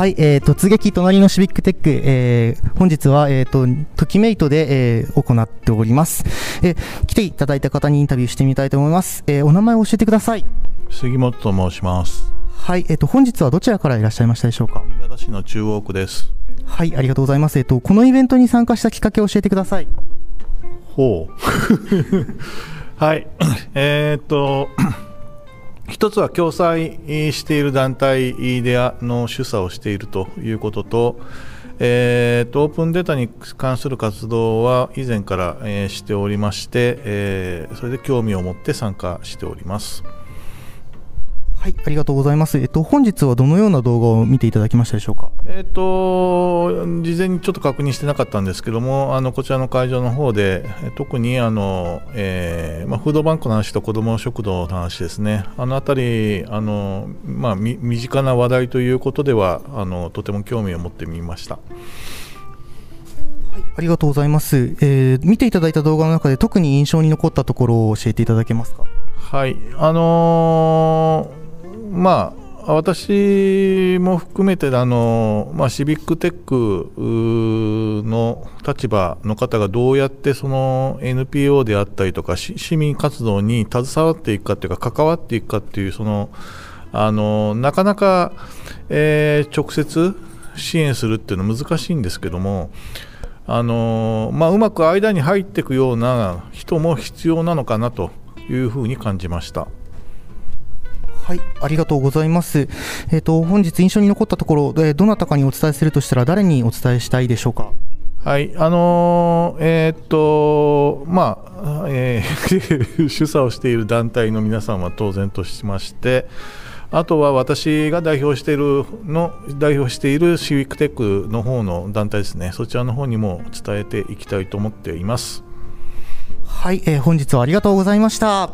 はい、えー、突撃隣のシビックテック、えー、本日は、えっ、ー、と、トキメイトで、えー、行っております。えー、来ていただいた方にインタビューしてみたいと思います。えー、お名前を教えてください。杉本と申します。はい、えっ、ー、と、本日はどちらからいらっしゃいましたでしょうか？新潟市の中央区です。はい、ありがとうございます。えっ、ー、と、このイベントに参加したきっかけを教えてください。ほう。はい、えっ、ー、と、一つは共催している団体での主査をしているということと、えーと、オープンデータに関する活動は以前から、え、しておりまして、えー、それで興味を持って参加しております。はい、ありがとうございます。えっと、本日はどのような動画を見ていただきましたでしょうか？えっと、事前にちょっと確認してなかったんですけども、あの、こちらの会場の方で、特に、あの、えー、まあ、フードバンクの話と子ども食堂の話ですね。あのあたり、あの、まあ、身近な話題ということでは、あの、とても興味を持ってみました。ありがとうございます、えー、見ていただいた動画の中で特に印象に残ったところを教えていただけますか？はい、あのーまあ私も含めてあの、まあ、シビックテックの立場の方がどうやってその NPO であったりとか市民活動に携わっていくかというか関わっていくかというそのあのなかなか、えー、直接支援するっていうのは難しいんですけどもあの、まあ、うまく間に入っていくような人も必要なのかなというふうに感じました。はい、ありがとうございます。えっ、ー、と、本日印象に残ったところ、えー、どなたかにお伝えするとしたら、誰にお伝えしたいでしょうか？はい、あのー、えー、っと、まあ、えー、主査をしている団体の皆さんは当然としまして、あとは私が代表しているの代表しているシビックテックの方の団体ですね、そちらの方にも伝えていきたいと思っています。はい、えー、本日はありがとうございました。